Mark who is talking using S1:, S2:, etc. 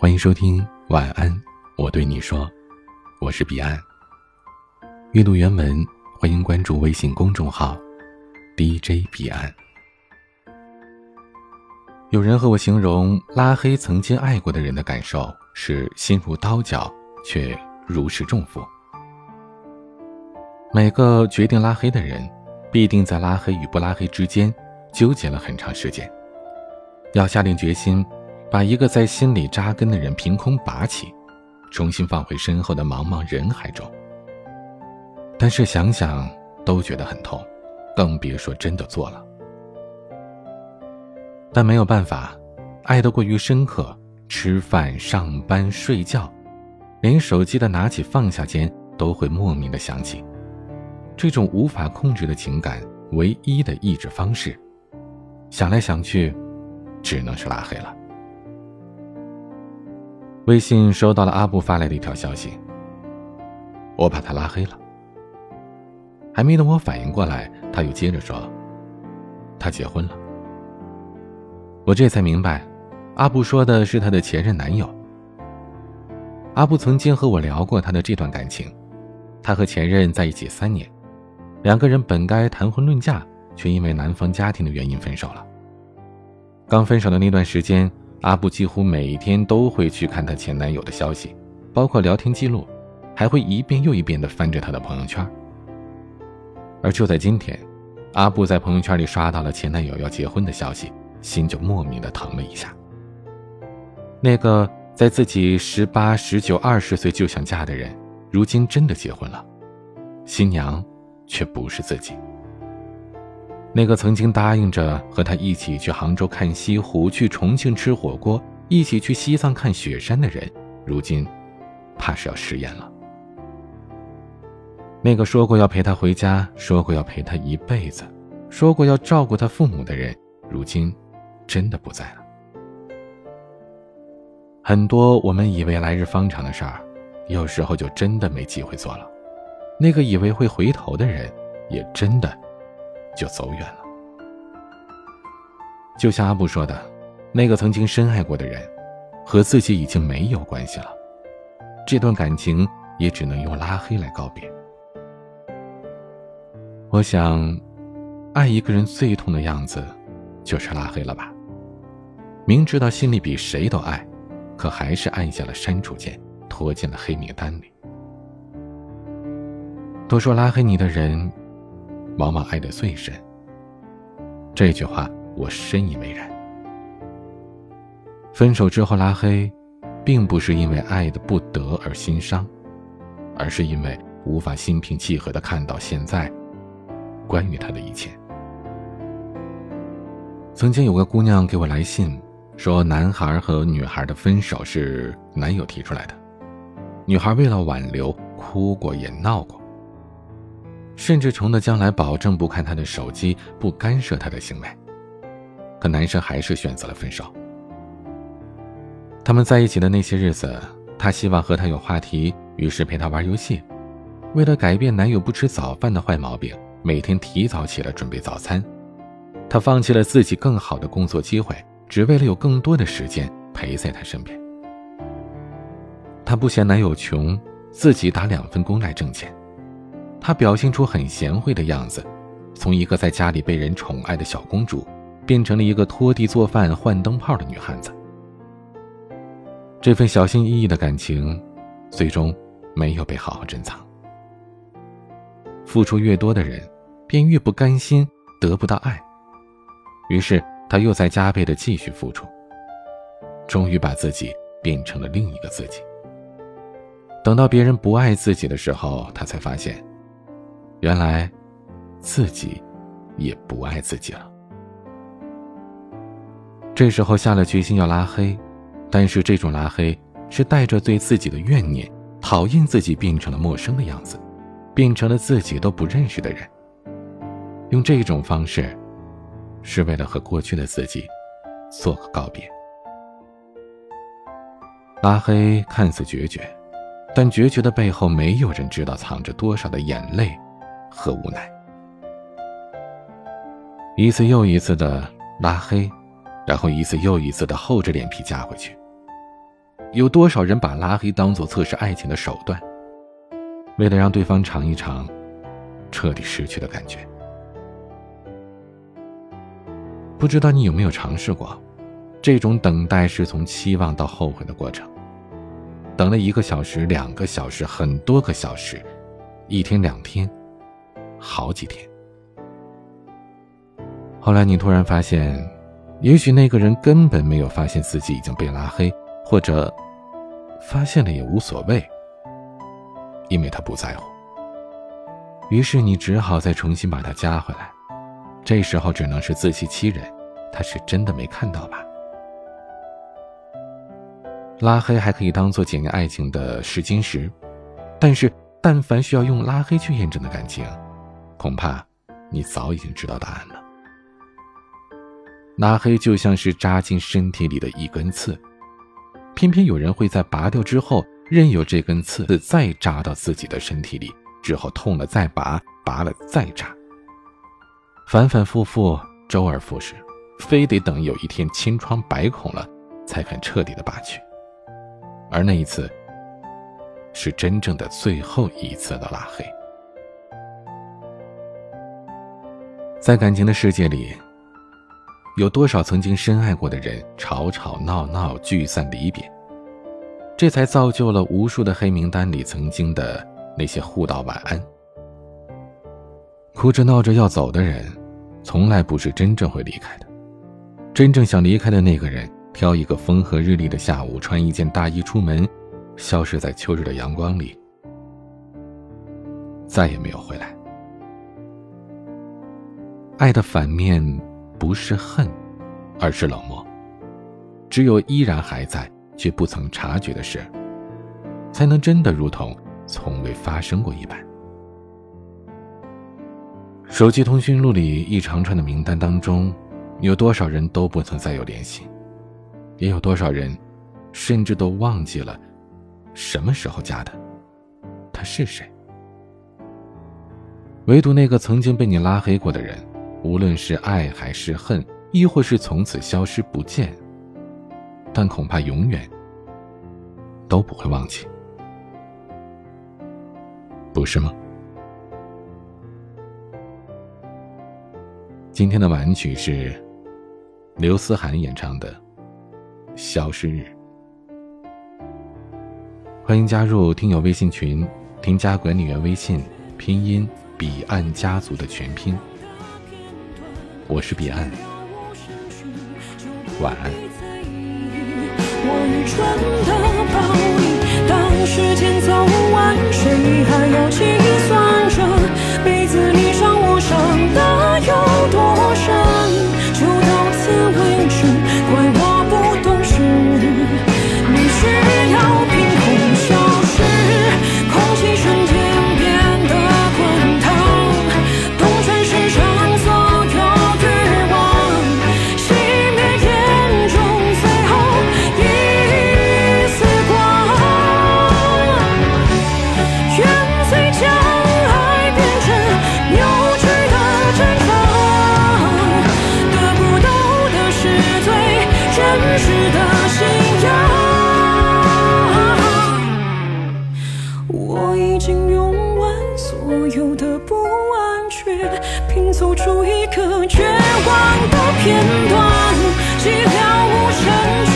S1: 欢迎收听晚安，我对你说，我是彼岸。阅读原文，欢迎关注微信公众号 DJ 彼岸。有人和我形容拉黑曾经爱过的人的感受是心如刀绞，却如释重负。每个决定拉黑的人，必定在拉黑与不拉黑之间纠结了很长时间，要下定决心。把一个在心里扎根的人凭空拔起，重新放回身后的茫茫人海中。但是想想都觉得很痛，更别说真的做了。但没有办法，爱得过于深刻，吃饭、上班、睡觉，连手机的拿起放下间都会莫名的想起。这种无法控制的情感，唯一的抑制方式，想来想去，只能是拉黑了。微信收到了阿布发来的一条消息，我把他拉黑了。还没等我反应过来，他又接着说：“他结婚了。”我这才明白，阿布说的是他的前任男友。阿布曾经和我聊过他的这段感情，他和前任在一起三年，两个人本该谈婚论嫁，却因为男方家庭的原因分手了。刚分手的那段时间。阿布几乎每天都会去看她前男友的消息，包括聊天记录，还会一遍又一遍地翻着他的朋友圈。而就在今天，阿布在朋友圈里刷到了前男友要结婚的消息，心就莫名的疼了一下。那个在自己十八、十九、二十岁就想嫁的人，如今真的结婚了，新娘却不是自己。那个曾经答应着和他一起去杭州看西湖、去重庆吃火锅、一起去西藏看雪山的人，如今怕是要食言了。那个说过要陪他回家、说过要陪他一辈子、说过要照顾他父母的人，如今真的不在了。很多我们以为来日方长的事儿，有时候就真的没机会做了。那个以为会回头的人，也真的。就走远了。就像阿布说的，那个曾经深爱过的人，和自己已经没有关系了。这段感情也只能用拉黑来告别。我想，爱一个人最痛的样子，就是拉黑了吧。明知道心里比谁都爱，可还是按下了删除键，拖进了黑名单里。都说拉黑你的人。往往爱得最深。这句话我深以为然。分手之后拉黑，并不是因为爱的不得而心伤，而是因为无法心平气和的看到现在关于他的一切。曾经有个姑娘给我来信，说男孩和女孩的分手是男友提出来的，女孩为了挽留哭过也闹过。甚至穷的将来保证不看他的手机，不干涉他的行为。可男生还是选择了分手。他们在一起的那些日子，他希望和他有话题，于是陪他玩游戏。为了改变男友不吃早饭的坏毛病，每天提早起来准备早餐。他放弃了自己更好的工作机会，只为了有更多的时间陪在他身边。他不嫌男友穷，自己打两份工来挣钱。她表现出很贤惠的样子，从一个在家里被人宠爱的小公主，变成了一个拖地、做饭、换灯泡的女汉子。这份小心翼翼的感情，最终没有被好好珍藏。付出越多的人，便越不甘心得不到爱，于是他又在加倍的继续付出，终于把自己变成了另一个自己。等到别人不爱自己的时候，他才发现。原来，自己也不爱自己了。这时候下了决心要拉黑，但是这种拉黑是带着对自己的怨念，讨厌自己变成了陌生的样子，变成了自己都不认识的人。用这种方式，是为了和过去的自己做个告别。拉黑看似决绝，但决绝的背后，没有人知道藏着多少的眼泪。和无奈，一次又一次的拉黑，然后一次又一次的厚着脸皮加回去。有多少人把拉黑当做测试爱情的手段，为了让对方尝一尝彻底失去的感觉？不知道你有没有尝试过，这种等待是从期望到后悔的过程。等了一个小时、两个小时、很多个小时，一天、两天，好几天。后来你突然发现，也许那个人根本没有发现自己已经被拉黑，或者发现了也无所谓，因为他不在乎。于是你只好再重新把他加回来。这时候只能是自欺欺人，他是真的没看到吧？拉黑还可以当做检验爱情的试金石，但是但凡需要用拉黑去验证的感情，恐怕你早已经知道答案了。拉黑就像是扎进身体里的一根刺，偏偏有人会在拔掉之后，任由这根刺再扎到自己的身体里，之后痛了再拔，拔了再扎。反反复复，周而复始，非得等有一天千疮百孔了，才肯彻底的拔去。而那一次，是真正的最后一次的拉黑。在感情的世界里，有多少曾经深爱过的人，吵吵闹闹，聚散离别，这才造就了无数的黑名单里曾经的那些互道晚安，哭着闹着要走的人。从来不是真正会离开的，真正想离开的那个人，挑一个风和日丽的下午，穿一件大衣出门，消失在秋日的阳光里，再也没有回来。爱的反面不是恨，而是冷漠。只有依然还在却不曾察觉的事，才能真的如同从未发生过一般。手机通讯录里一长串的名单当中，有多少人都不曾再有联系，也有多少人，甚至都忘记了什么时候加的，他是谁？唯独那个曾经被你拉黑过的人，无论是爱还是恨，亦或是从此消失不见，但恐怕永远都不会忘记，不是吗？今天的晚曲是刘思涵演唱的《消失日》。欢迎加入听友微信群，添加管理员微信，拼音彼岸家族的全拼。我是彼岸，晚安。当世间走完，谁还要计尽用完所有的不安却拼凑出一个绝望的片段寂寥无声。